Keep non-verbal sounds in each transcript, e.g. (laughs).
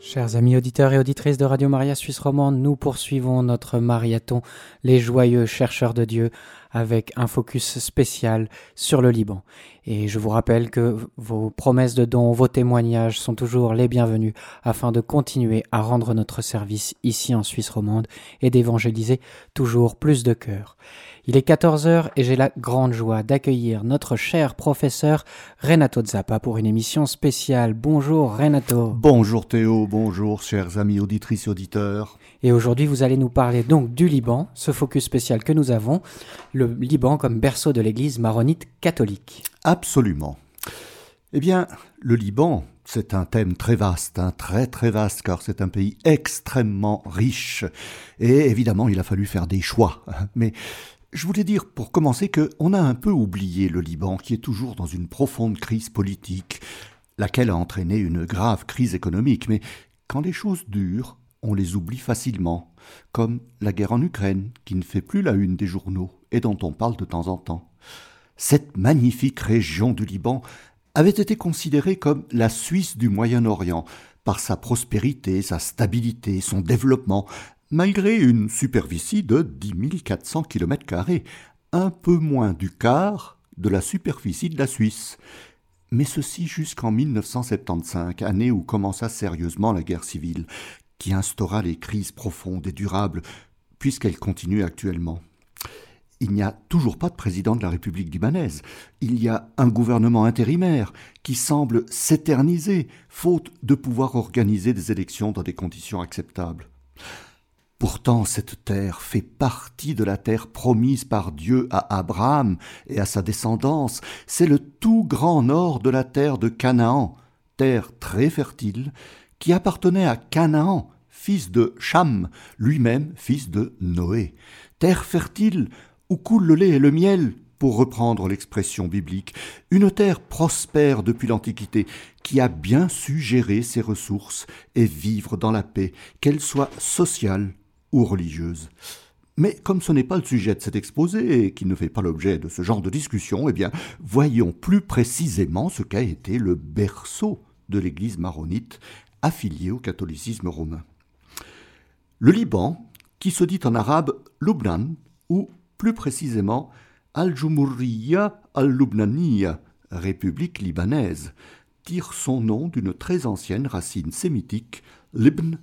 Chers amis auditeurs et auditrices de Radio Maria Suisse Romande, nous poursuivons notre marathon Les joyeux chercheurs de Dieu avec un focus spécial sur le Liban. Et je vous rappelle que vos promesses de dons, vos témoignages sont toujours les bienvenus afin de continuer à rendre notre service ici en Suisse romande et d'évangéliser toujours plus de cœurs. Il est 14h et j'ai la grande joie d'accueillir notre cher professeur Renato Zappa pour une émission spéciale. Bonjour Renato. Bonjour Théo, bonjour chers amis auditrices et auditeurs. Et aujourd'hui vous allez nous parler donc du Liban, ce focus spécial que nous avons, le Liban comme berceau de l'Église maronite catholique. Absolument. Eh bien, le Liban, c'est un thème très vaste, un très très vaste, car c'est un pays extrêmement riche. Et évidemment, il a fallu faire des choix. (laughs) Mais je voulais dire pour commencer que on a un peu oublié le Liban qui est toujours dans une profonde crise politique, laquelle a entraîné une grave crise économique, mais quand les choses durent, on les oublie facilement, comme la guerre en Ukraine qui ne fait plus la une des journaux et dont on parle de temps en temps. Cette magnifique région du Liban avait été considérée comme la Suisse du Moyen-Orient par sa prospérité, sa stabilité, son développement, malgré une superficie de 10 400 km, un peu moins du quart de la superficie de la Suisse. Mais ceci jusqu'en 1975, année où commença sérieusement la guerre civile, qui instaura les crises profondes et durables, puisqu'elle continue actuellement. Il n'y a toujours pas de président de la République libanaise. Il y a un gouvernement intérimaire qui semble s'éterniser, faute de pouvoir organiser des élections dans des conditions acceptables. Pourtant cette terre fait partie de la terre promise par Dieu à Abraham et à sa descendance, c'est le tout grand nord de la terre de Canaan, terre très fertile, qui appartenait à Canaan, fils de Cham, lui-même fils de Noé, terre fertile où coule le lait et le miel, pour reprendre l'expression biblique, une terre prospère depuis l'Antiquité, qui a bien su gérer ses ressources et vivre dans la paix, qu'elle soit sociale ou religieuse. Mais comme ce n'est pas le sujet de cet exposé et qui ne fait pas l'objet de ce genre de discussion, eh voyons plus précisément ce qu'a été le berceau de l'Église maronite affiliée au catholicisme romain. Le Liban, qui se dit en arabe Lubnan, ou plus précisément Al-Jumurriya al-Lubnaniya, République libanaise, tire son nom d'une très ancienne racine sémitique, Libn,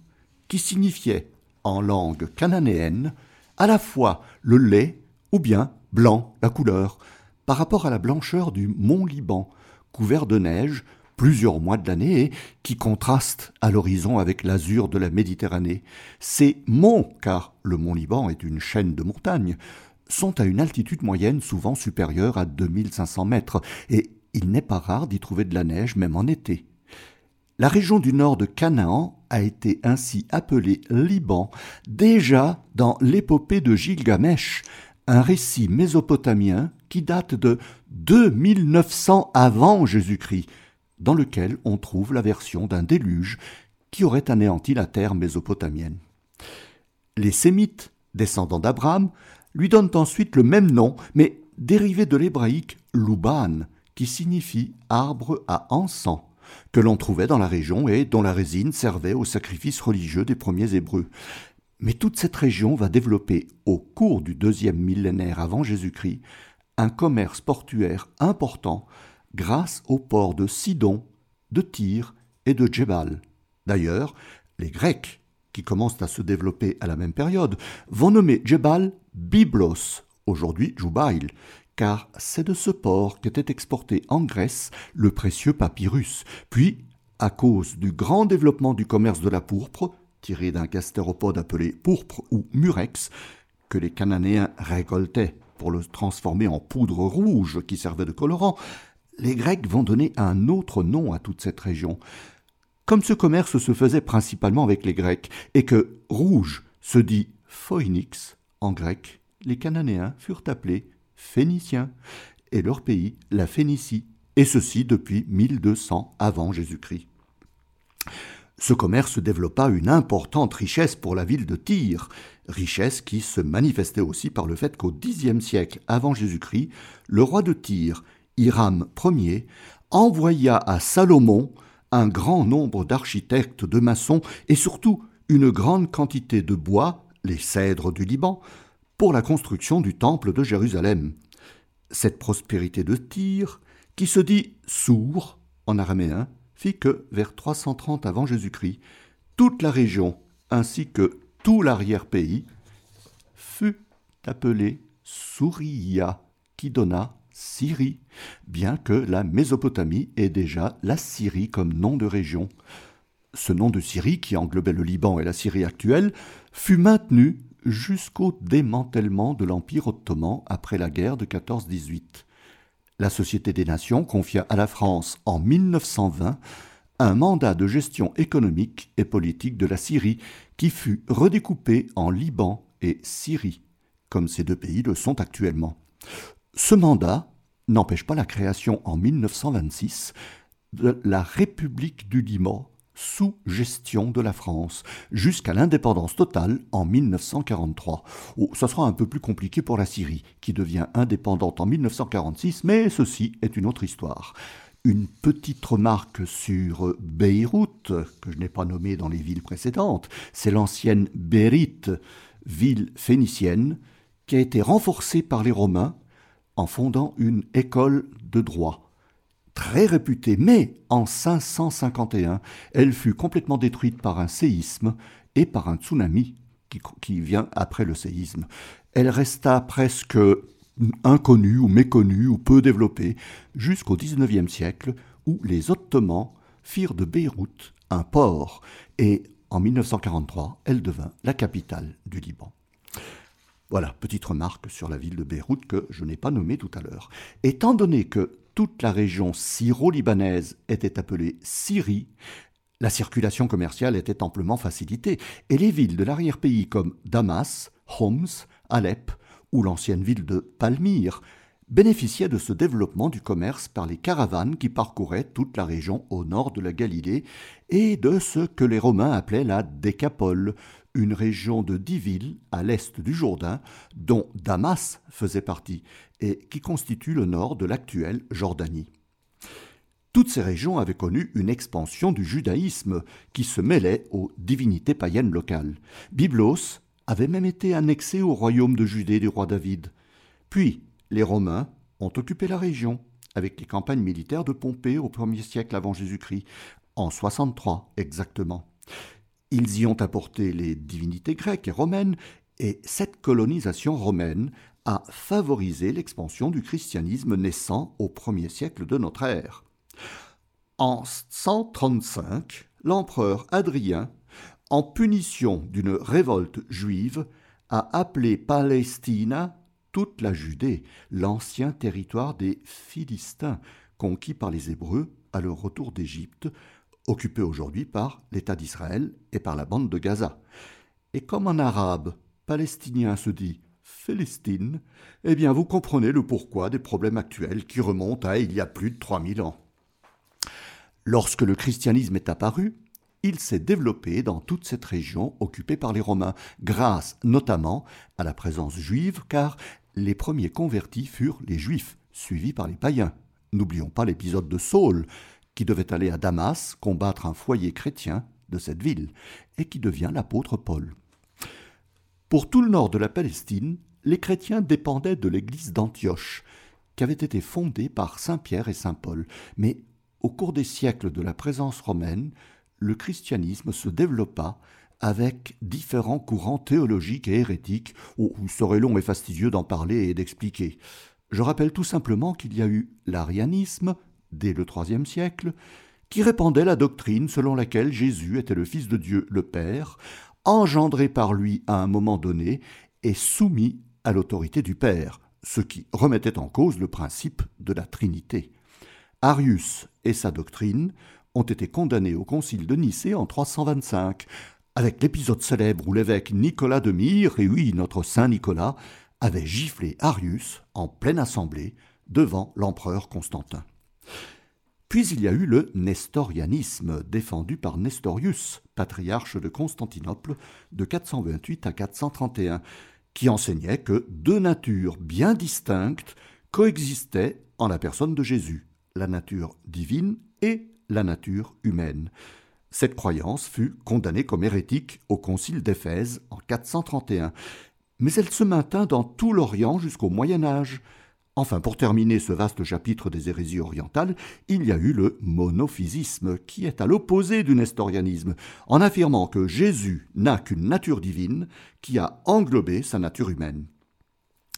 qui signifiait en langue cananéenne, à la fois le lait ou bien blanc, la couleur, par rapport à la blancheur du mont Liban, couvert de neige plusieurs mois de l'année et qui contraste à l'horizon avec l'azur de la Méditerranée. Ces monts, car le mont Liban est une chaîne de montagnes, sont à une altitude moyenne souvent supérieure à 2500 mètres, et il n'est pas rare d'y trouver de la neige même en été. La région du nord de Canaan a été ainsi appelée Liban déjà dans l'épopée de Gilgamesh, un récit mésopotamien qui date de 2900 avant Jésus-Christ, dans lequel on trouve la version d'un déluge qui aurait anéanti la terre mésopotamienne. Les Sémites, descendants d'Abraham, lui donnent ensuite le même nom, mais dérivé de l'hébraïque Luban, qui signifie arbre à encens que l'on trouvait dans la région et dont la résine servait au sacrifice religieux des premiers Hébreux. Mais toute cette région va développer, au cours du deuxième millénaire avant Jésus-Christ, un commerce portuaire important grâce aux ports de Sidon, de Tyr et de Djebal. D'ailleurs, les Grecs, qui commencent à se développer à la même période, vont nommer Djebal Byblos, aujourd'hui Jubail, car c'est de ce port qu'était exporté en Grèce le précieux papyrus. Puis, à cause du grand développement du commerce de la pourpre, tiré d'un gastéropode appelé pourpre ou murex, que les Cananéens récoltaient pour le transformer en poudre rouge qui servait de colorant, les Grecs vont donner un autre nom à toute cette région. Comme ce commerce se faisait principalement avec les Grecs, et que rouge se dit phoenix en grec, les Cananéens furent appelés Phéniciens, et leur pays la Phénicie, et ceci depuis 1200 avant Jésus-Christ. Ce commerce développa une importante richesse pour la ville de Tyr, richesse qui se manifestait aussi par le fait qu'au Xe siècle avant Jésus-Christ, le roi de Tyr, Hiram Ier, envoya à Salomon un grand nombre d'architectes, de maçons et surtout une grande quantité de bois, les cèdres du Liban, pour la construction du temple de Jérusalem. Cette prospérité de Tyr, qui se dit sourd en araméen, fit que, vers 330 avant Jésus-Christ, toute la région, ainsi que tout l'arrière-pays, fut appelée Souria, qui donna Syrie, bien que la Mésopotamie ait déjà la Syrie comme nom de région. Ce nom de Syrie, qui englobait le Liban et la Syrie actuelle, fut maintenu jusqu'au démantèlement de l'Empire ottoman après la guerre de 14-18. La Société des Nations confia à la France en 1920 un mandat de gestion économique et politique de la Syrie qui fut redécoupé en Liban et Syrie, comme ces deux pays le sont actuellement. Ce mandat n'empêche pas la création en 1926 de la République du Liban sous gestion de la France, jusqu'à l'indépendance totale en 1943. Oh, ça sera un peu plus compliqué pour la Syrie, qui devient indépendante en 1946, mais ceci est une autre histoire. Une petite remarque sur Beyrouth, que je n'ai pas nommée dans les villes précédentes, c'est l'ancienne Bérite, ville phénicienne, qui a été renforcée par les Romains en fondant une école de droit très réputée, mais en 551, elle fut complètement détruite par un séisme et par un tsunami qui, vient après le séisme. Elle resta presque inconnue ou méconnue ou peu développée jusqu'au XIXe siècle où les Ottomans firent de Beyrouth un port et en 1943, elle devint la capitale du Liban. Voilà, petite remarque sur la ville de Beyrouth que je n'ai pas nommée tout à l'heure. Étant donné que toute la région syro-libanaise était appelée Syrie, la circulation commerciale était amplement facilitée, et les villes de l'arrière-pays comme Damas, Homs, Alep ou l'ancienne ville de Palmyre bénéficiaient de ce développement du commerce par les caravanes qui parcouraient toute la région au nord de la Galilée et de ce que les Romains appelaient la Décapole, une région de dix villes à l'est du Jourdain, dont Damas faisait partie, et qui constitue le nord de l'actuelle Jordanie. Toutes ces régions avaient connu une expansion du judaïsme qui se mêlait aux divinités païennes locales. Byblos avait même été annexé au royaume de Judée du roi David. Puis, les Romains ont occupé la région, avec les campagnes militaires de Pompée au 1er siècle avant Jésus-Christ, en 63 exactement. Ils y ont apporté les divinités grecques et romaines, et cette colonisation romaine a favorisé l'expansion du christianisme naissant au premier siècle de notre ère. En 135, l'empereur Adrien, en punition d'une révolte juive, a appelé Palestina toute la Judée, l'ancien territoire des Philistins, conquis par les Hébreux à leur retour d'Égypte, occupé aujourd'hui par l'État d'Israël et par la bande de Gaza. Et comme en arabe, palestinien se dit Philistine, eh bien vous comprenez le pourquoi des problèmes actuels qui remontent à il y a plus de 3000 ans. Lorsque le christianisme est apparu, il s'est développé dans toute cette région occupée par les Romains, grâce notamment à la présence juive, car les premiers convertis furent les Juifs, suivis par les païens. N'oublions pas l'épisode de Saul, qui devait aller à Damas combattre un foyer chrétien de cette ville, et qui devient l'apôtre Paul. Pour tout le nord de la Palestine, les chrétiens dépendaient de l'église d'Antioche, qui avait été fondée par Saint Pierre et Saint Paul, mais au cours des siècles de la présence romaine, le christianisme se développa avec différents courants théologiques et hérétiques, où il serait long et fastidieux d'en parler et d'expliquer. Je rappelle tout simplement qu'il y a eu l'arianisme, dès le IIIe siècle, qui répandait la doctrine selon laquelle Jésus était le Fils de Dieu le Père, engendré par lui à un moment donné et soumis à l'autorité du Père, ce qui remettait en cause le principe de la Trinité. Arius et sa doctrine ont été condamnés au concile de Nicée en 325, avec l'épisode célèbre où l'évêque Nicolas de Myre, et oui, notre Saint Nicolas, avait giflé Arius en pleine assemblée devant l'empereur Constantin. Puis il y a eu le nestorianisme, défendu par Nestorius, patriarche de Constantinople de 428 à 431, qui enseignait que deux natures bien distinctes coexistaient en la personne de Jésus, la nature divine et la nature humaine. Cette croyance fut condamnée comme hérétique au concile d'Éphèse en 431, mais elle se maintint dans tout l'Orient jusqu'au Moyen Âge. Enfin, pour terminer ce vaste chapitre des hérésies orientales, il y a eu le monophysisme, qui est à l'opposé du nestorianisme, en affirmant que Jésus n'a qu'une nature divine qui a englobé sa nature humaine.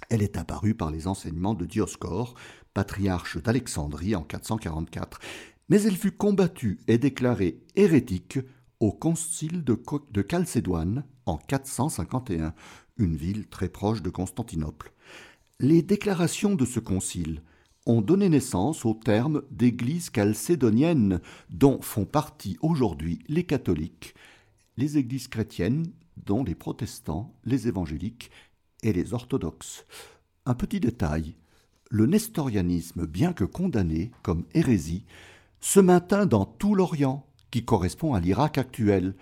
Elle est apparue par les enseignements de Dioscore, patriarche d'Alexandrie en 444, mais elle fut combattue et déclarée hérétique au concile de, Chalcédoine en 451, une ville très proche de Constantinople. Les déclarations de ce concile ont donné naissance au terme d'église chalcédonienne, dont font partie aujourd'hui les catholiques, les églises chrétiennes, dont les protestants, les évangéliques et les orthodoxes. Un petit détail, le nestorianisme, bien que condamné comme hérésie, se maintint dans tout l'Orient, qui correspond à l'Irak actuel.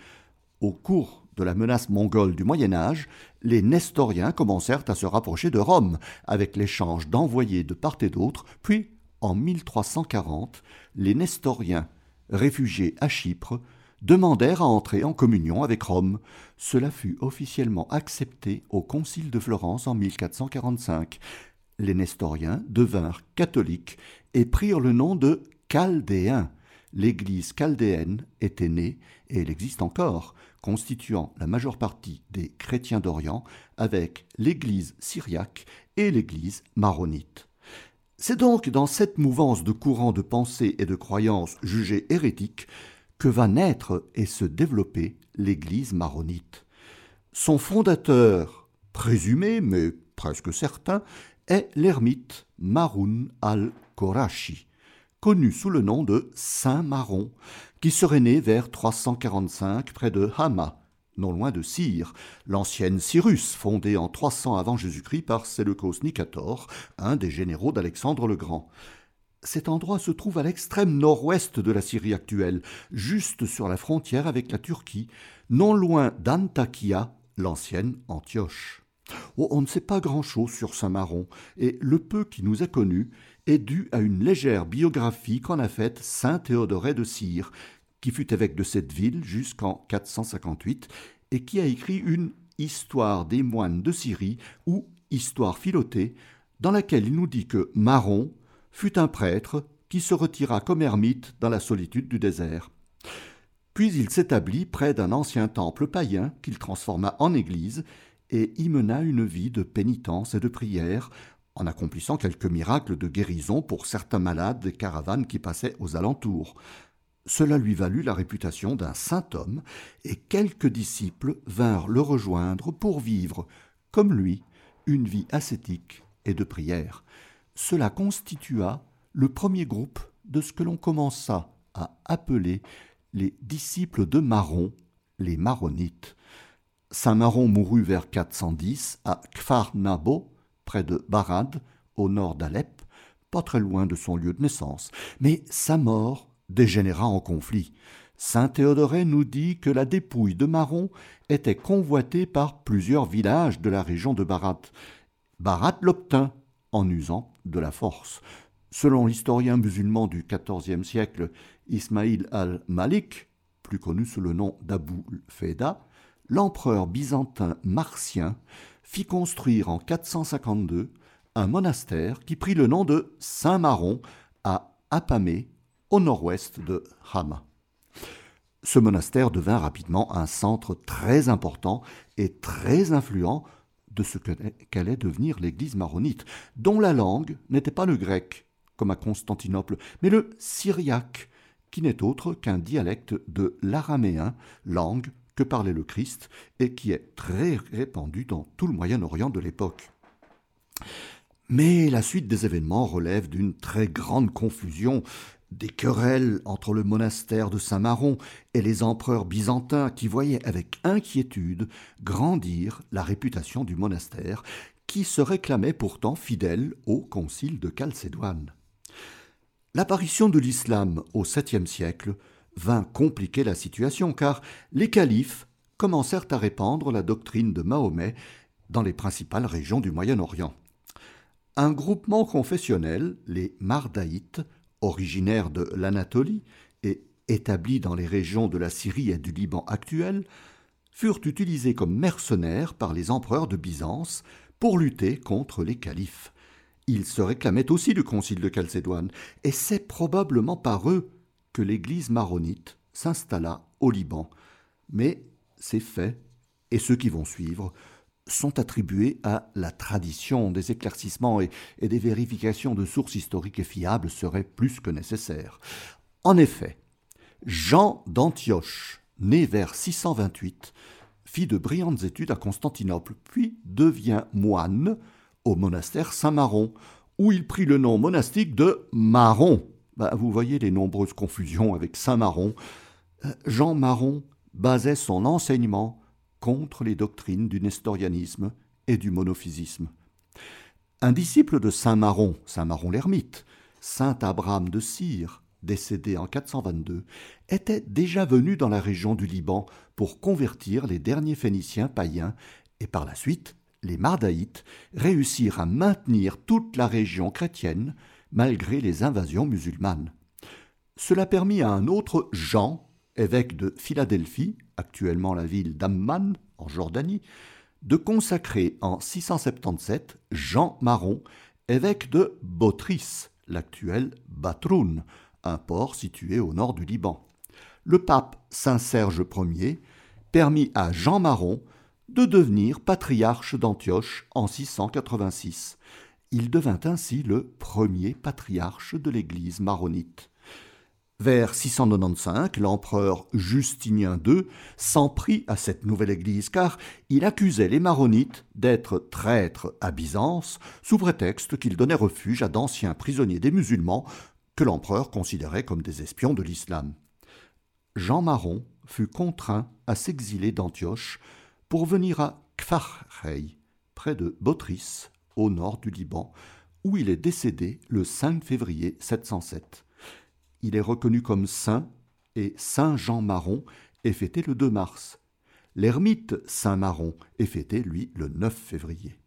Au cours de la menace mongole du Moyen Âge, les Nestoriens commencèrent à se rapprocher de Rome, avec l'échange d'envoyés de part et d'autre, puis, en 1340, les Nestoriens, réfugiés à Chypre, demandèrent à entrer en communion avec Rome. Cela fut officiellement accepté au Concile de Florence en 1445. Les Nestoriens devinrent catholiques et prirent le nom de Chaldéens. L'Église chaldéenne était née, et elle existe encore, constituant la majeure partie des chrétiens d'Orient, avec l'Église syriaque et l'Église maronite. C'est donc dans cette mouvance de courants de pensée et de croyances jugées hérétiques que va naître et se développer l'Église maronite. Son fondateur, présumé mais presque certain, est l'ermite Maroun al-Korachi, connu sous le nom de Saint Maron, qui serait né vers 345 près de Hama, non loin de Cyr, l'ancienne Cyrus, fondée en 300 avant Jésus-Christ par Séleucos Nicator, un des généraux d'Alexandre le Grand. Cet endroit se trouve à l'extrême nord-ouest de la Syrie actuelle, juste sur la frontière avec la Turquie, non loin d'Antakya, l'ancienne Antioche. Oh, on ne sait pas grand-chose sur Saint-Maron, et le peu qui nous est connu est dû à une légère biographie qu'en a faite saint Théodoré de Cire, qui fut évêque de cette ville jusqu'en 458, et qui a écrit une Histoire des moines de Syrie ou Histoire philotée, dans laquelle il nous dit que Maron fut un prêtre qui se retira comme ermite dans la solitude du désert. Puis il s'établit près d'un ancien temple païen qu'il transforma en église et y mena une vie de pénitence et de prière, en accomplissant quelques miracles de guérison pour certains malades des caravanes qui passaient aux alentours. Cela lui valut la réputation d'un saint homme, et quelques disciples vinrent le rejoindre pour vivre, comme lui, une vie ascétique et de prière. Cela constitua le premier groupe de ce que l'on commença à appeler les disciples de Maron, les Maronites. Saint Maron mourut vers 410 à Kfar Nabo, près de Barad, au nord d'Alep, pas très loin de son lieu de naissance. Mais sa mort dégénéra en conflit. Saint Théodoré nous dit que la dépouille de Maron était convoitée par plusieurs villages de la région de Barat. Barat l'obtint en usant de la force. Selon l'historien musulman du XIVe siècle Ismaïl al-Malik, plus connu sous le nom d'Abu Feda, l'empereur byzantin Marcien fit construire en 452 un monastère qui prit le nom de Saint-Maron à Apamé, au nord-ouest de Hama. Ce monastère devint rapidement un centre très important et très influent de ce qu'allait devenir l'Église maronite, dont la langue n'était pas le grec, comme à Constantinople, mais le syriaque, qui n'est autre qu'un dialecte de l'araméen, langue que parlait le Christ et qui est très répandu dans tout le Moyen-Orient de l'époque. Mais la suite des événements relève d'une très grande confusion, des querelles entre le monastère de Saint-Maron et les empereurs byzantins qui voyaient avec inquiétude grandir la réputation du monastère, qui se réclamait pourtant fidèle au concile de Chalcédoine. L'apparition de l'islam au 7 siècle vint compliquer la situation car les califes commencèrent à répandre la doctrine de Mahomet dans les principales régions du Moyen-Orient. Un groupement confessionnel, les Mardaïtes, originaires de l'Anatolie et établis dans les régions de la Syrie et du Liban actuel, furent utilisés comme mercenaires par les empereurs de Byzance pour lutter contre les califes. Ils se réclamaient aussi du concile de Chalcédoine, et c'est probablement par eux que l'église maronite s'installa au Liban. Mais ces faits, et ceux qui vont suivre, sont attribués à la tradition des éclaircissements et, des vérifications de sources historiques et fiables seraient plus que nécessaires. En effet, Jean d'Antioche, né vers 628, fit de brillantes études à Constantinople, puis devient moine au monastère Saint-Maron, où il prit le nom monastique de Maron. Bah, vous voyez les nombreuses confusions avec Saint-Maron. Euh, Jean Maron basait son enseignement contre les doctrines du nestorianisme et du monophysisme. Un disciple de Saint Maron, Saint Maron l'ermite, Saint Abraham de Cyr, décédé en 422, était déjà venu dans la région du Liban pour convertir les derniers Phéniciens païens et par la suite, les Mardaïtes réussirent à maintenir toute la région chrétienne malgré les invasions musulmanes. Cela permit à un autre Jean, évêque de Philadelphie, actuellement la ville d'Amman, en Jordanie, de consacrer en 677 Jean Maron, évêque de Botris, l'actuel Batroun, un port situé au nord du Liban. Le pape Saint Serge Ier permit à Jean Maron de devenir patriarche d'Antioche en 686. Il devint ainsi le premier patriarche de l'Église maronite. Vers 695, l'empereur Justinien II s'en prit à cette nouvelle Église car il accusait les maronites d'être traîtres à Byzance sous prétexte qu'ils donnaient refuge à d'anciens prisonniers des musulmans que l'empereur considérait comme des espions de l'islam. Jean Maron fut contraint à s'exiler d'Antioche pour venir à Kfarrey, près de Botris, au nord du Liban, où il est décédé le 5 février 707. Il est reconnu comme saint et Saint Jean Maron est fêté le 2 mars. L'ermite Saint Maron est fêté, lui, le 9 février.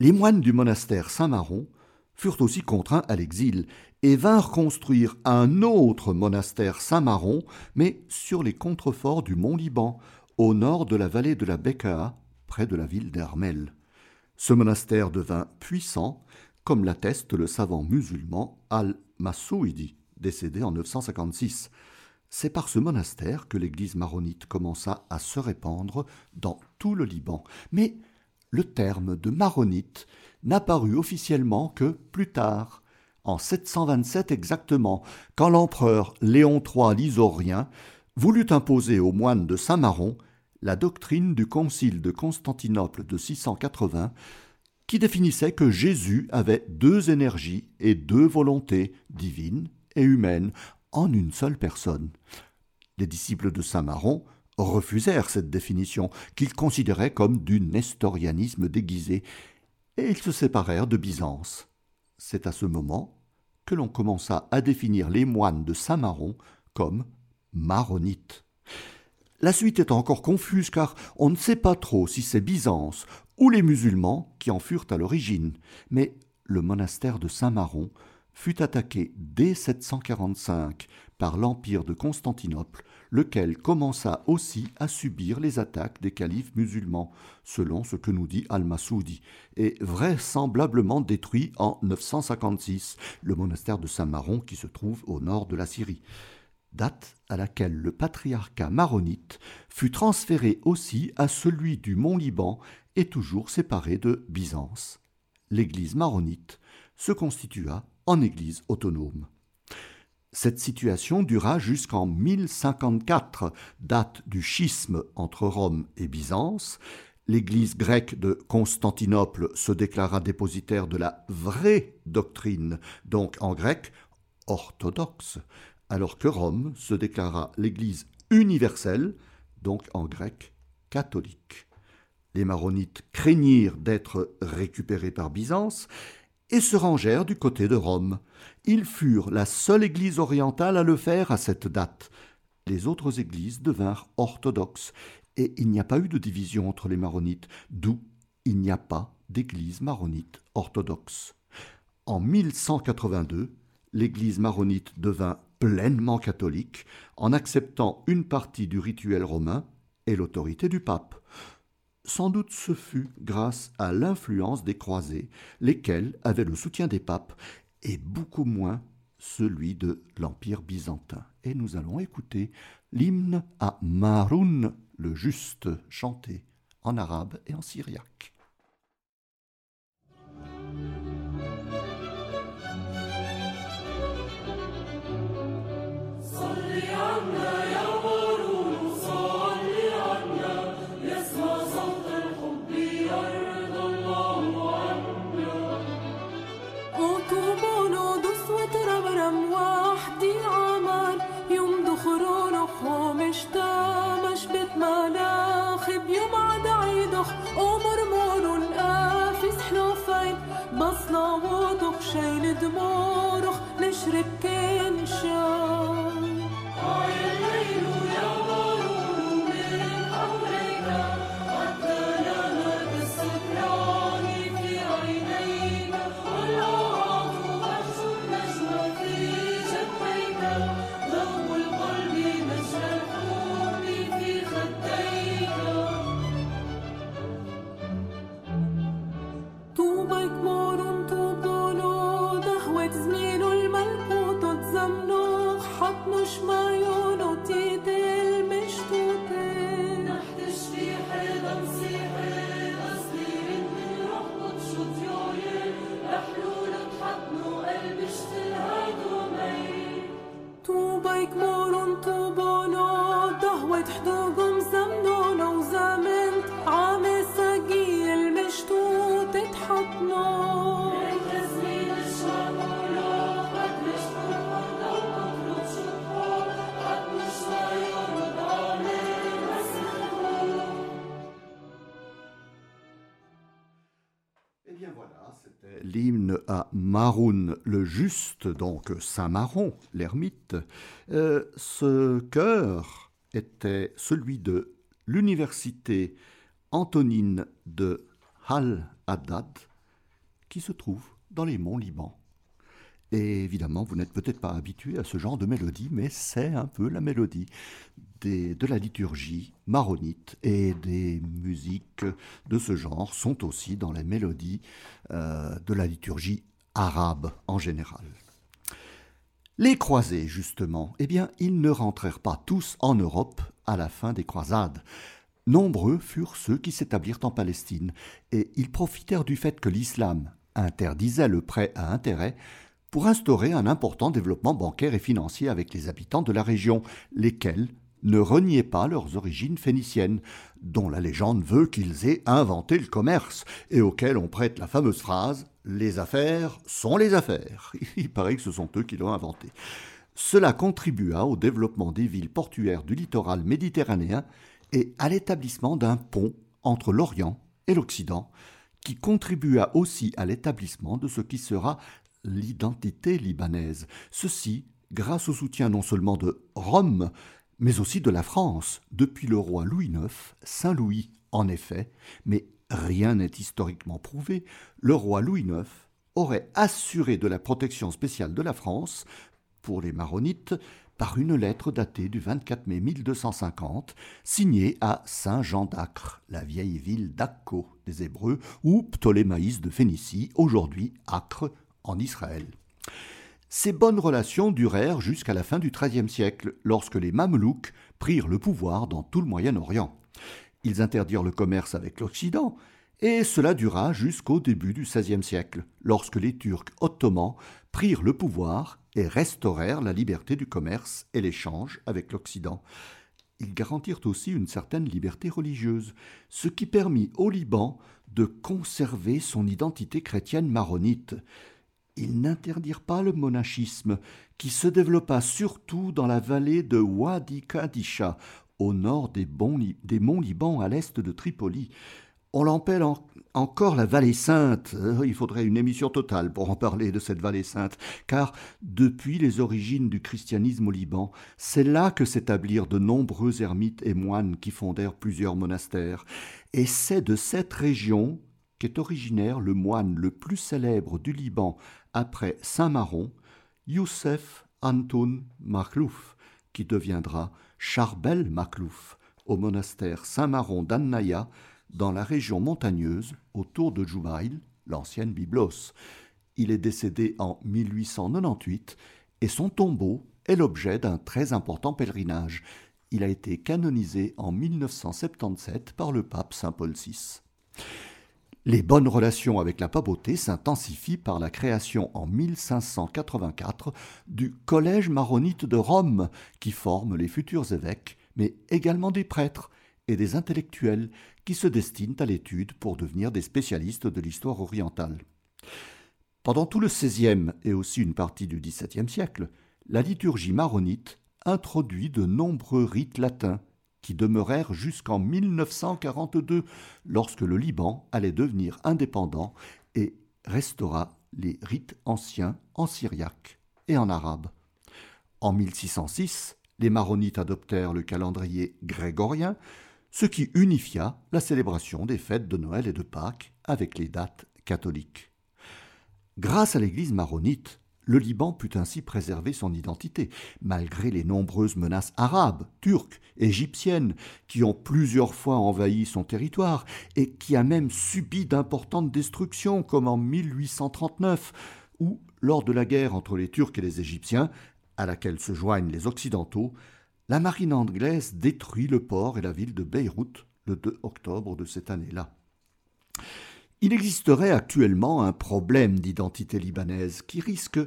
Les moines du monastère Saint-Maron furent aussi contraints à l'exil et vinrent construire un autre monastère Saint-Maron, mais sur les contreforts du mont Liban, au nord de la vallée de la Bekaa, près de la ville d'Hermel. Ce monastère devint puissant, comme l'atteste le savant musulman Al-Masouidi, décédé en 956. C'est par ce monastère que l'église maronite commença à se répandre dans tout le Liban. Mais le terme de maronite n'apparut officiellement que plus tard, en 727 exactement, quand l'empereur Léon III l'Isorien voulut imposer aux moines de Saint-Maron la doctrine du concile de Constantinople de 680 qui définissait que Jésus avait deux énergies et deux volontés divines et humaines en une seule personne. Les disciples de Saint-Maron refusèrent cette définition qu'ils considéraient comme du nestorianisme déguisé et ils se séparèrent de Byzance. C'est à ce moment que l'on commença à définir les moines de Saint-Maron comme maronites. La suite est encore confuse car on ne sait pas trop si c'est Byzance ou les musulmans qui en furent à l'origine, mais le monastère de Saint-Maron fut attaqué dès 745 par l'Empire de Constantinople, lequel commença aussi à subir les attaques des califes musulmans, selon ce que nous dit Al-Masoudi, et vraisemblablement détruit en 956, le monastère de Saint-Maron qui se trouve au nord de la Syrie date à laquelle le patriarcat maronite fut transféré aussi à celui du Mont Liban et toujours séparé de Byzance. L'Église maronite se constitua en Église autonome. Cette situation dura jusqu'en 1054, date du schisme entre Rome et Byzance. L'Église grecque de Constantinople se déclara dépositaire de la vraie doctrine, donc en grec orthodoxe, alors que Rome se déclara l'Église universelle, donc en grec catholique. Les maronites craignirent d'être récupérés par Byzance et se rangèrent du côté de Rome. Ils furent la seule Église orientale à le faire à cette date. Les autres églises devinrent orthodoxes et il n'y a pas eu de division entre les maronites, d'où il n'y a pas d'église maronite orthodoxe. En 1182, l'église maronite devint pleinement catholique en acceptant une partie du rituel romain et l'autorité du pape. Sans doute ce fut grâce à l'influence des croisés, lesquels avaient le soutien des papes, et beaucoup moins celui de l'Empire byzantin. Et nous allons écouter l'hymne à Maroun le juste, chanté en arabe et en syriaque. L'hymne à Maroun le Juste, donc Saint Maron, l'ermite. Euh, ce chœur était celui de l'université Antonine de Al-Haddad, qui se trouve dans les monts Liban. Et évidemment, vous n'êtes peut-être pas habitué à ce genre de mélodie, mais c'est un peu la mélodie de la liturgie maronite et des musiques de ce genre sont aussi dans les mélodies euh, de la liturgie arabe en général. Les croisés, justement, eh bien, ils ne rentrèrent pas tous en Europe à la fin des croisades. Nombreux furent ceux qui s'établirent en Palestine, et ils profitèrent du fait que l'islam interdisait le prêt à intérêt pour instaurer un important développement bancaire et financier avec les habitants de la région, lesquels ne reniaient pas leurs origines phéniciennes, dont la légende veut qu'ils aient inventé le commerce, et auxquels on prête la fameuse phrase Les affaires sont les affaires. (laughs) Il paraît que ce sont eux qui l'ont inventé. Cela contribua au développement des villes portuaires du littoral méditerranéen et à l'établissement d'un pont entre l'Orient et l'Occident, qui contribua aussi à l'établissement de ce qui sera l'identité libanaise. Ceci grâce au soutien non seulement de Rome, mais aussi de la France, depuis le roi Louis IX, Saint Louis en effet, mais rien n'est historiquement prouvé, le roi Louis IX aurait assuré de la protection spéciale de la France pour les maronites par une lettre datée du 24 mai 1250, signée à Saint-Jean d'Acre, la vieille ville d'Akko des Hébreux, ou Ptolémaïs de Phénicie, aujourd'hui Acre en Israël. Ces bonnes relations durèrent jusqu'à la fin du XIIIe siècle, lorsque les Mamelouks prirent le pouvoir dans tout le Moyen-Orient. Ils interdirent le commerce avec l'Occident, et cela dura jusqu'au début du XVIe siècle, lorsque les Turcs ottomans prirent le pouvoir et restaurèrent la liberté du commerce et l'échange avec l'Occident. Ils garantirent aussi une certaine liberté religieuse, ce qui permit au Liban de conserver son identité chrétienne maronite. Ils n'interdirent pas le monachisme, qui se développa surtout dans la vallée de Wadi Kadisha, au nord des, monts Liban à l'est de Tripoli. On l'appelle en- encore la vallée sainte. Euh, Il faudrait une émission totale pour en parler de cette vallée sainte, car depuis les origines du christianisme au Liban, c'est là que s'établirent de nombreux ermites et moines qui fondèrent plusieurs monastères. Et c'est de cette région qu'est originaire le moine le plus célèbre du Liban après Saint Maron, Youssef Antoun Makhlouf, qui deviendra Charbel Makhlouf, au monastère Saint-Maron d'Annaya, dans la région montagneuse autour de Jubail, l'ancienne Byblos. Il est décédé en 1898 et son tombeau est l'objet d'un très important pèlerinage. Il a été canonisé en 1977 par le pape Saint Paul VI. Les bonnes relations avec la papauté s'intensifient par la création en 1584 du Collège maronite de Rome, qui forme les futurs évêques, mais également des prêtres et des intellectuels qui se destinent à l'étude pour devenir des spécialistes de l'histoire orientale. Pendant tout le XVIe et aussi une partie du XVIIe siècle, la liturgie maronite introduit de nombreux rites latins qui demeurèrent jusqu'en 1942, lorsque le Liban allait devenir indépendant et restaura les rites anciens en syriaque et en arabe. En 1606, les maronites adoptèrent le calendrier grégorien, ce qui unifia la célébration des fêtes de Noël et de Pâques avec les dates catholiques. Grâce à l'Église maronite, le Liban put ainsi préserver son identité, malgré les nombreuses menaces arabes, turques, égyptiennes, qui ont plusieurs fois envahi son territoire et qui a même subi d'importantes destructions, comme en 1839, où, lors de la guerre entre les Turcs et les Égyptiens, à laquelle se joignent les Occidentaux, la marine anglaise détruit le port et la ville de Beyrouth le 2 octobre de cette année-là. Il existerait actuellement un problème d'identité libanaise qui risque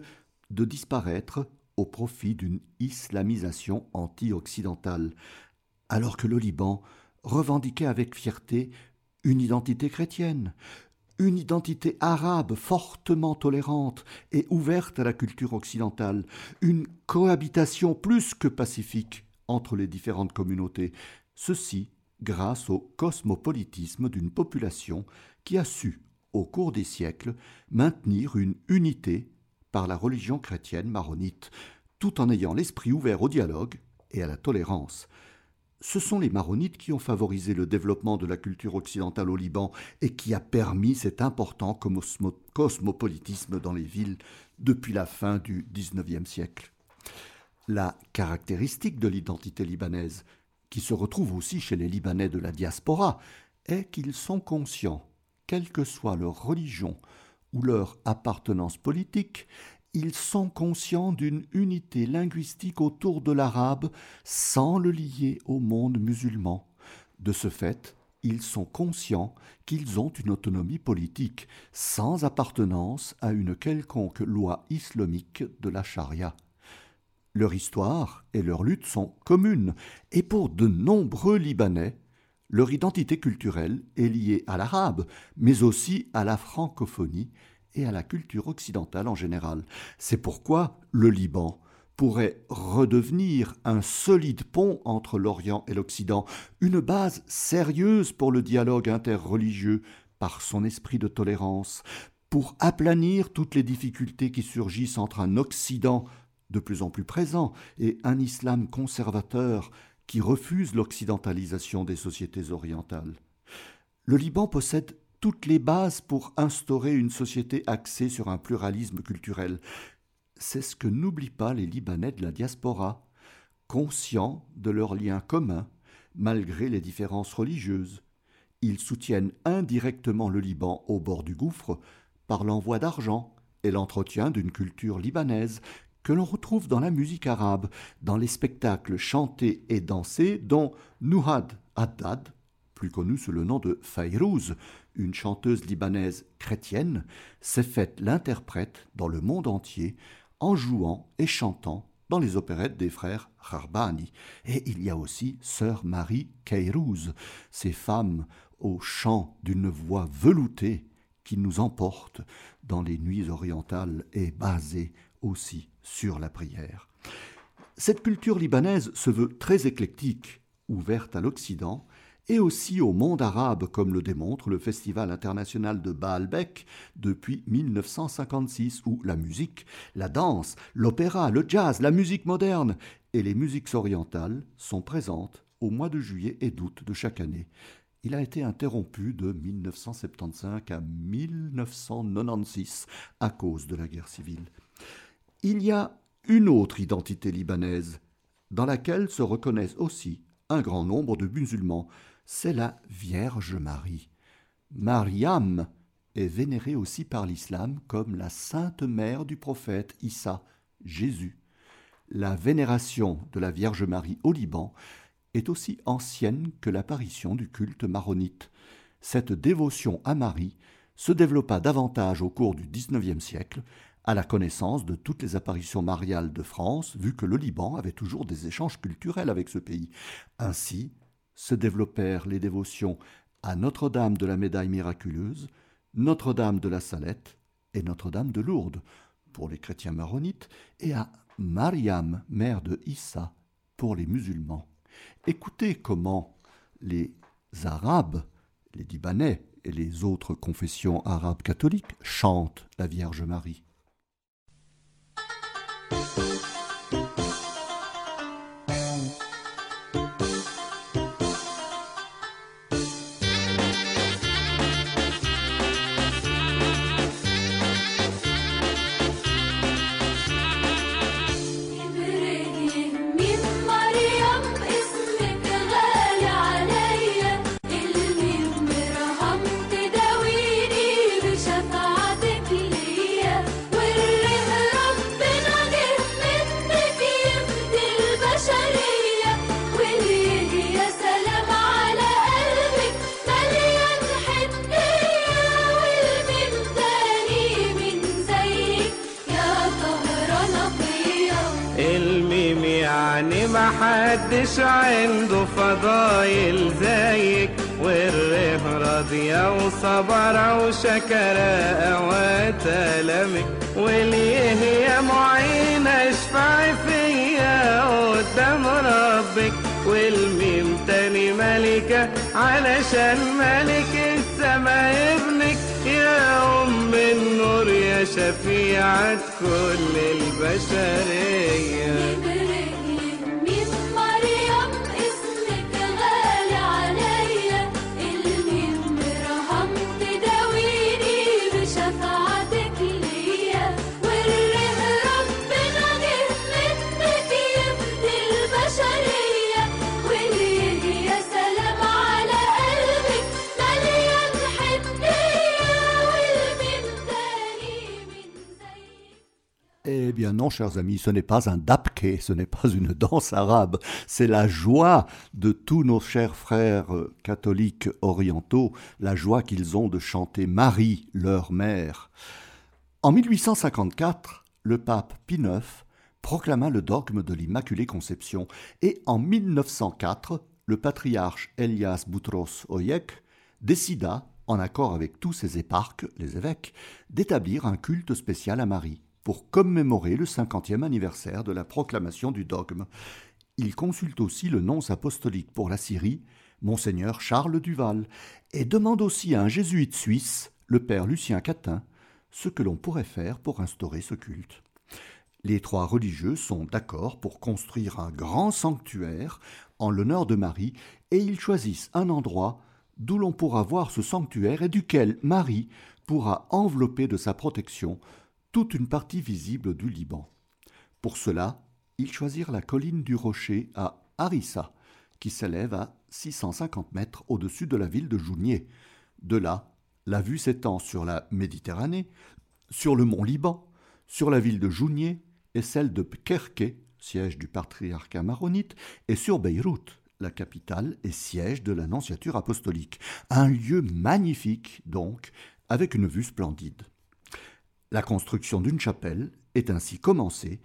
de disparaître au profit d'une islamisation anti-occidentale, alors que le Liban revendiquait avec fierté une identité chrétienne, une identité arabe fortement tolérante et ouverte à la culture occidentale, une cohabitation plus que pacifique entre les différentes communautés, ceci grâce au cosmopolitisme d'une population qui a su, au cours des siècles, maintenir une unité par la religion chrétienne maronite, tout en ayant l'esprit ouvert au dialogue et à la tolérance. Ce sont les maronites qui ont favorisé le développement de la culture occidentale au Liban et qui a permis cet important cosmopolitisme dans les villes depuis la fin du XIXe siècle. La caractéristique de l'identité libanaise, qui se retrouve aussi chez les Libanais de la diaspora, est qu'ils sont conscients, quelle que soit leur religion ou leur appartenance politique, ils sont conscients d'une unité linguistique autour de l'arabe sans le lier au monde musulman. De ce fait, ils sont conscients qu'ils ont une autonomie politique sans appartenance à une quelconque loi islamique de la charia. Leur histoire et leur lutte sont communes, et pour de nombreux Libanais, leur identité culturelle est liée à l'arabe, mais aussi à la francophonie et à la culture occidentale en général. C'est pourquoi le Liban pourrait redevenir un solide pont entre l'Orient et l'Occident, une base sérieuse pour le dialogue interreligieux par son esprit de tolérance, pour aplanir toutes les difficultés qui surgissent entre un Occident de plus en plus présent et un islam conservateur qui refuse l'occidentalisation des sociétés orientales. Le Liban possède toutes les bases pour instaurer une société axée sur un pluralisme culturel. C'est ce que n'oublient pas les Libanais de la diaspora, conscients de leurs liens communs, malgré les différences religieuses. Ils soutiennent indirectement le Liban au bord du gouffre par l'envoi d'argent et l'entretien d'une culture libanaise que l'on retrouve dans la musique arabe, dans les spectacles chantés et dansés dont Nouhad Haddad, plus connue sous le nom de Fayrouz, une chanteuse libanaise chrétienne, s'est faite l'interprète dans le monde entier en jouant et chantant dans les opérettes des frères Kharbani. Et il y a aussi Sœur Marie Keirouz, ces femmes au chant d'une voix veloutée qui nous emportent dans les nuits orientales et basées aussi sur la prière. Cette culture libanaise se veut très éclectique, ouverte à l'Occident, et aussi au monde arabe, comme le démontre le Festival international de Baalbek depuis 1956, où la musique, la danse, l'opéra, le jazz, la musique moderne et les musiques orientales sont présentes au mois de juillet et d'août de chaque année. Il a été interrompu de 1975 à 1996 à cause de la guerre civile. Il y a une autre identité libanaise, dans laquelle se reconnaissent aussi un grand nombre de musulmans, c'est la Vierge Marie. Mariam est vénérée aussi par l'islam comme la sainte mère du prophète Issa, Jésus. La vénération de la Vierge Marie au Liban est aussi ancienne que l'apparition du culte maronite. Cette dévotion à Marie se développa davantage au cours du XIXe siècle, à la connaissance de toutes les apparitions mariales de France, vu que le Liban avait toujours des échanges culturels avec ce pays. Ainsi se développèrent les dévotions à Notre-Dame de la Médaille miraculeuse, Notre-Dame de la Salette et Notre-Dame de Lourdes pour les chrétiens maronites et à Mariam, mère de Issa, pour les musulmans. Écoutez comment les Arabes, les Libanais et les autres confessions arabes catholiques chantent la Vierge Marie. عنده فضايل زيك والره راضية وصبرة وشكرة وتلمك. واليه يا معين اشفعي فيا قدام ربك. والميم تاني ملكة علشان ملك السما ابنك. يا أم النور يا شفيعة كل البشرية. Chers amis, ce n'est pas un dapke, ce n'est pas une danse arabe, c'est la joie de tous nos chers frères euh, catholiques orientaux, la joie qu'ils ont de chanter Marie, leur mère. En 1854, le pape Pie IX proclama le dogme de l'Immaculée Conception et en 1904, le patriarche Elias Boutros Oyek décida, en accord avec tous ses éparques, les évêques, d'établir un culte spécial à Marie pour commémorer le cinquantième anniversaire de la proclamation du dogme. Il consulte aussi le nonce apostolique pour la Syrie, monseigneur Charles Duval, et demande aussi à un jésuite suisse, le père Lucien Catin, ce que l'on pourrait faire pour instaurer ce culte. Les trois religieux sont d'accord pour construire un grand sanctuaire en l'honneur de Marie et ils choisissent un endroit d'où l'on pourra voir ce sanctuaire et duquel Marie pourra envelopper de sa protection toute une partie visible du Liban. Pour cela, ils choisirent la colline du Rocher à Harissa, qui s'élève à 650 mètres au-dessus de la ville de Jounier. De là, la vue s'étend sur la Méditerranée, sur le mont Liban, sur la ville de Jounier et celle de Pkerke, siège du patriarcat maronite, et sur Beyrouth, la capitale et siège de l'annonciature apostolique. Un lieu magnifique, donc, avec une vue splendide. La construction d'une chapelle est ainsi commencée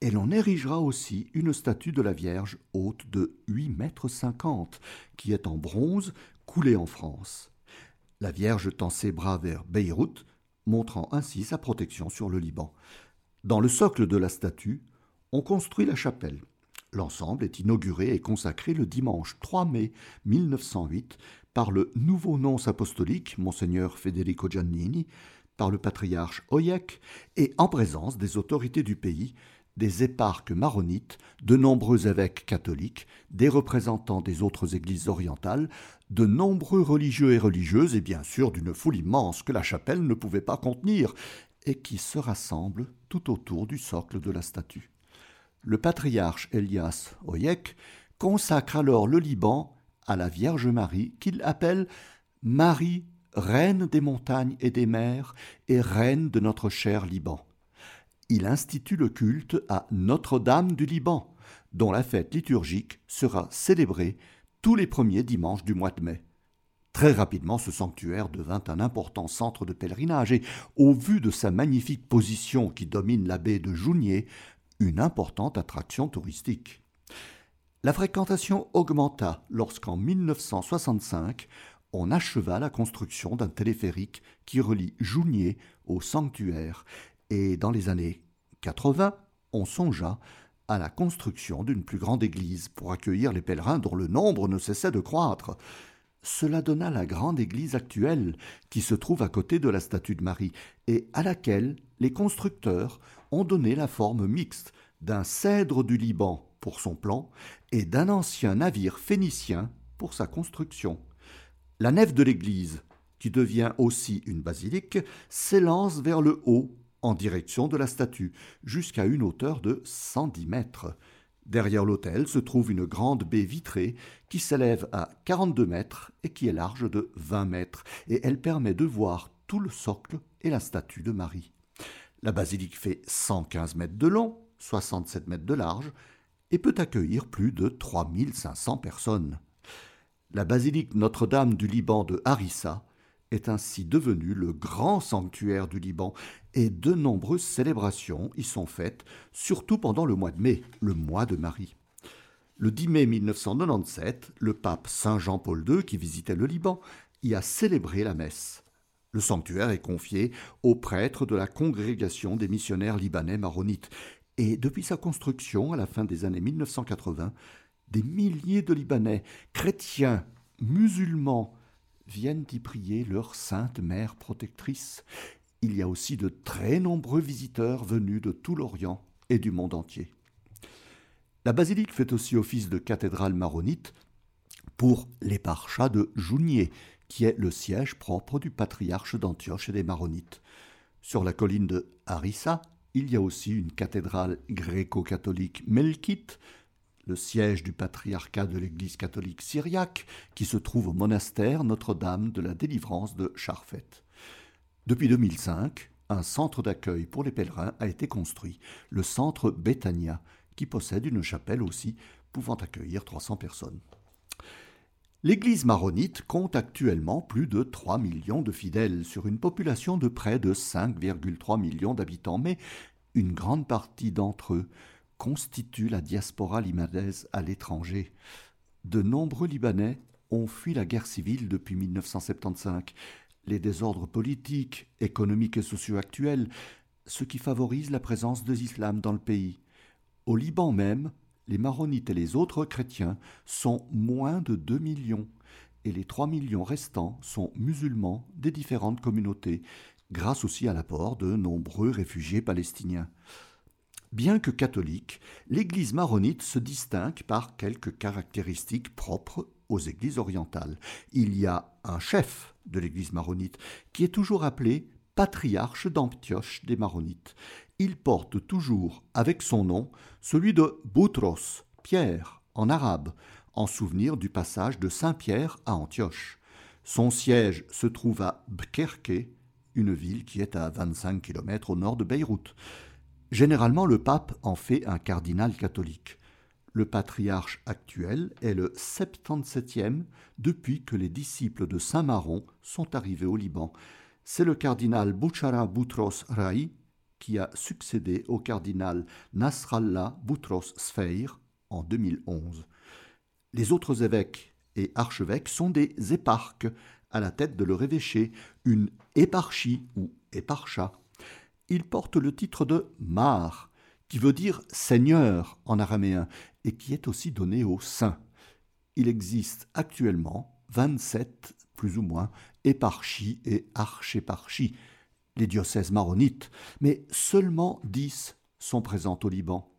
et l'on érigera aussi une statue de la Vierge haute de 8 mètres 50 qui est en bronze coulée en France. La Vierge tend ses bras vers Beyrouth, montrant ainsi sa protection sur le Liban. Dans le socle de la statue, on construit la chapelle. L'ensemble est inauguré et consacré le dimanche 3 mai 1908 par le nouveau nonce apostolique, Monseigneur Federico Giannini, le patriarche Oyek et en présence des autorités du pays, des éparques maronites, de nombreux évêques catholiques, des représentants des autres églises orientales, de nombreux religieux et religieuses et bien sûr d'une foule immense que la chapelle ne pouvait pas contenir et qui se rassemblent tout autour du socle de la statue. Le patriarche Elias Oyek consacre alors le Liban à la Vierge Marie qu'il appelle Marie, reine des montagnes et des mers et reine de notre cher Liban. Il institue le culte à Notre-Dame du Liban, dont la fête liturgique sera célébrée tous les premiers dimanches du mois de mai. Très rapidement, ce sanctuaire devint un important centre de pèlerinage et, au vu de sa magnifique position qui domine la baie de Jounier, une importante attraction touristique. La fréquentation augmenta lorsqu'en 1965, on acheva la construction d'un téléphérique qui relie Jounier au sanctuaire et dans les années 80, on songea à la construction d'une plus grande église pour accueillir les pèlerins dont le nombre ne cessait de croître. Cela donna la grande église actuelle qui se trouve à côté de la statue de Marie et à laquelle les constructeurs ont donné la forme mixte d'un cèdre du Liban pour son plan et d'un ancien navire phénicien pour sa construction. La nef de l'église, qui devient aussi une basilique, s'élance vers le haut en direction de la statue, jusqu'à une hauteur de 110 mètres. Derrière l'autel se trouve une grande baie vitrée qui s'élève à 42 mètres et qui est large de 20 mètres, et elle permet de voir tout le socle et la statue de Marie. La basilique fait 115 mètres de long, 67 mètres de large, et peut accueillir plus de 3500 personnes. La basilique Notre-Dame du Liban de Harissa est ainsi devenue le grand sanctuaire du Liban et de nombreuses célébrations y sont faites, surtout pendant le mois de mai, le mois de Marie. Le 10 mai 1997, le pape Saint Jean-Paul II, qui visitait le Liban, y a célébré la messe. Le sanctuaire est confié aux prêtres de la congrégation des missionnaires libanais maronites, et depuis sa construction à la fin des années 1980, des milliers de Libanais, chrétiens, musulmans, viennent y prier leur sainte mère protectrice. Il y a aussi de très nombreux visiteurs venus de tout l'Orient et du monde entier. La basilique fait aussi office de cathédrale maronite pour l'éparchat de Jounier, qui est le siège propre du patriarche d'Antioche et des Maronites. Sur la colline de Harissa, il y a aussi une cathédrale gréco-catholique melkite, le siège du patriarcat de l'Église catholique syriaque, qui se trouve au monastère Notre-Dame de la Délivrance de Charfet. Depuis 2005, un centre d'accueil pour les pèlerins a été construit, le centre Bethania, qui possède une chapelle aussi pouvant accueillir 300 personnes. L'Église maronite compte actuellement plus de 3 millions de fidèles sur une population de près de 5,3 millions d'habitants, mais une grande partie d'entre eux constitue la diaspora libanaise à l'étranger. De nombreux Libanais ont fui la guerre civile depuis 1975, les désordres politiques, économiques et sociaux actuels, ce qui favorise la présence de l'islam dans le pays. Au Liban même, les maronites et les autres chrétiens sont moins de 2 millions, et les 3 millions restants sont musulmans des différentes communautés, grâce aussi à l'apport de nombreux réfugiés palestiniens. Bien que catholique, l'Église maronite se distingue par quelques caractéristiques propres aux églises orientales. Il y a un chef de l'Église maronite qui est toujours appelé patriarche d'Antioche des Maronites. Il porte toujours avec son nom celui de Boutros, Pierre, en arabe, en souvenir du passage de Saint Pierre à Antioche. Son siège se trouve à Bkerke, une ville qui est à 25 km au nord de Beyrouth. Généralement, le pape en fait un cardinal catholique. Le patriarche actuel est le 77e depuis que les disciples de Saint Maron sont arrivés au Liban. C'est le cardinal Bouchara Boutros Rai qui a succédé au cardinal Nasrallah Boutros Sfeir en 2011. Les autres évêques et archevêques sont des éparques à la tête de leur évêché, une éparchie ou éparcha. Ils portent le titre de Mar, qui veut dire Seigneur en araméen, et qui est aussi donné aux saints. Il existe actuellement 27, plus ou moins, éparchies et archéparchies, les diocèses maronites, mais seulement 10 sont présents au Liban.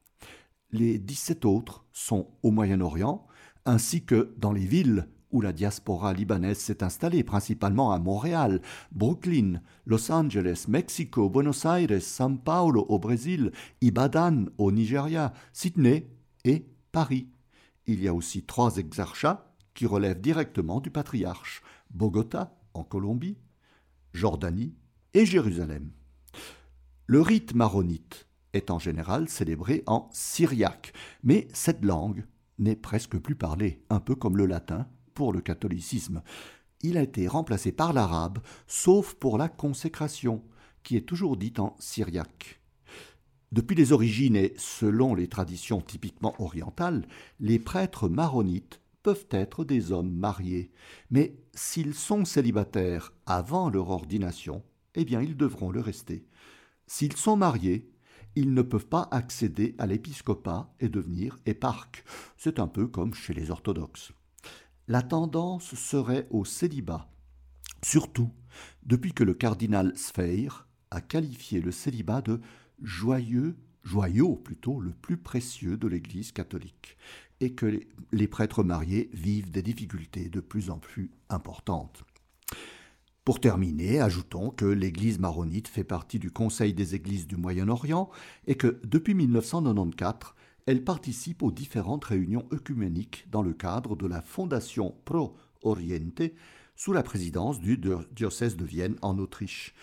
Les 17 autres sont au Moyen-Orient, ainsi que dans les villes où la diaspora libanaise s'est installée, principalement à Montréal, Brooklyn, Los Angeles, Mexico, Buenos Aires, São Paulo au Brésil, Ibadan au Nigeria, Sydney et Paris. Il y a aussi trois exarchats qui relèvent directement du patriarche, Bogota en Colombie, Jordanie et Jérusalem. Le rite maronite est en général célébré en syriaque, mais cette langue n'est presque plus parlée, un peu comme le latin pour le catholicisme. Il a été remplacé par l'arabe, sauf pour la consécration, qui est toujours dite en syriaque. Depuis les origines et selon les traditions typiquement orientales, les prêtres maronites peuvent être des hommes mariés, mais s'ils sont célibataires avant leur ordination, eh bien ils devront le rester. S'ils sont mariés, ils ne peuvent pas accéder à l'épiscopat et devenir éparques. C'est un peu comme chez les orthodoxes. La tendance serait au célibat, surtout depuis que le cardinal Sfeir a qualifié le célibat de joyeux, joyau plutôt, le plus précieux de l'Église catholique, et que les, prêtres mariés vivent des difficultés de plus en plus importantes. Pour terminer, ajoutons que l'Église maronite fait partie du Conseil des Églises du Moyen-Orient et que depuis 1994, elle participe aux différentes réunions œcuméniques dans le cadre de la Fondation Pro Oriente sous la présidence du diocèse de Vienne en Autriche.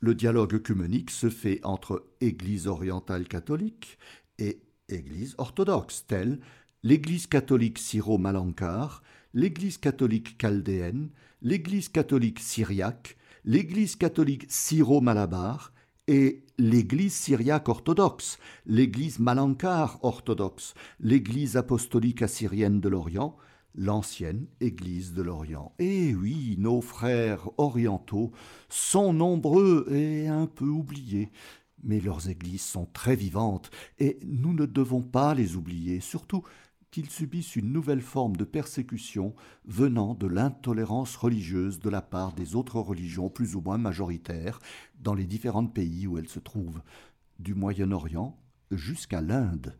Le dialogue œcuménique se fait entre Église orientale catholique et Église orthodoxe, telle l'Église catholique syro-malankar, l'Église catholique chaldéenne, l'Église catholique syriaque, l'Église catholique syro-malabar et l'Église syriaque orthodoxe, l'Église malankar orthodoxe, l'Église apostolique assyrienne de l'Orient, l'ancienne Église de l'Orient. Et oui, nos frères orientaux sont nombreux et un peu oubliés. Mais leurs églises sont très vivantes, et nous ne devons pas les oublier, surtout qu'ils subissent une nouvelle forme de persécution venant de l'intolérance religieuse de la part des autres religions plus ou moins majoritaires dans les différents pays où elles se trouvent, du Moyen-Orient jusqu'à l'Inde.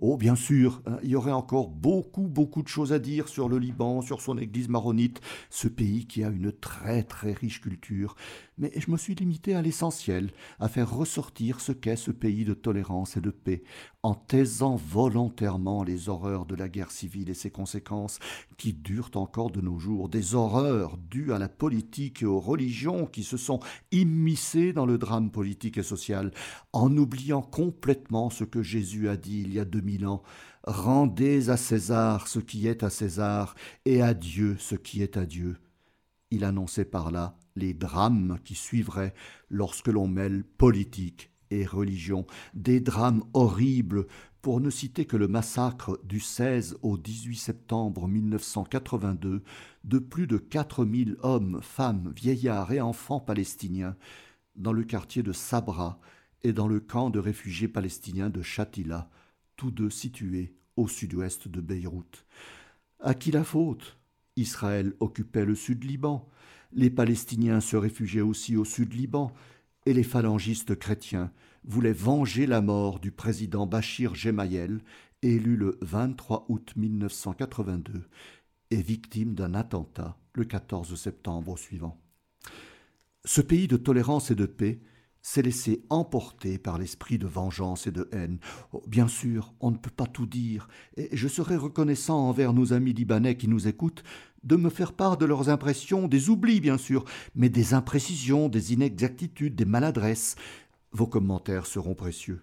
Oh, bien sûr, hein, il y aurait encore beaucoup, beaucoup de choses à dire sur le Liban, sur son église maronite, ce pays qui a une très, très riche culture. Mais je me suis limité à l'essentiel, à faire ressortir ce qu'est ce pays de tolérance et de paix, en taisant volontairement les horreurs de la guerre civile et ses conséquences, qui durent encore de nos jours, des horreurs dues à la politique et aux religions qui se sont immiscées dans le drame politique et social, en oubliant complètement ce que Jésus a dit il y a deux mille ans. Rendez à César ce qui est à César, et à Dieu ce qui est à Dieu. Il annonçait par là les drames qui suivraient lorsque l'on mêle politique et religion, des drames horribles, pour ne citer que le massacre du 16 au 18 septembre 1982 de plus de 4000 hommes, femmes, vieillards et enfants palestiniens dans le quartier de Sabra et dans le camp de réfugiés palestiniens de Shatila, tous deux situés au sud-ouest de Beyrouth. À qui la faute? Israël occupait le sud Liban, les Palestiniens se réfugiaient aussi au sud Liban, et les phalangistes chrétiens voulaient venger la mort du président Bachir Gemayel, élu le 23 août 1982 et victime d'un attentat le 14 septembre suivant. Ce pays de tolérance et de paix s'est laissé emporter par l'esprit de vengeance et de haine. Oh, bien sûr, on ne peut pas tout dire, et je serais reconnaissant envers nos amis libanais qui nous écoutent de me faire part de leurs impressions, des oublis bien sûr, mais des imprécisions, des inexactitudes, des maladresses. Vos commentaires seront précieux.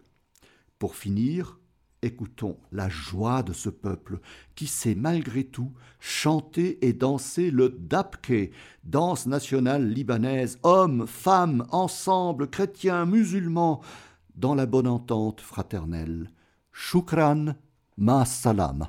Pour finir, écoutons la joie de ce peuple qui sait malgré tout chanter et danser le dabke, danse nationale libanaise, hommes, femmes, ensemble, chrétiens, musulmans, dans la bonne entente fraternelle. Shukran, ma salam.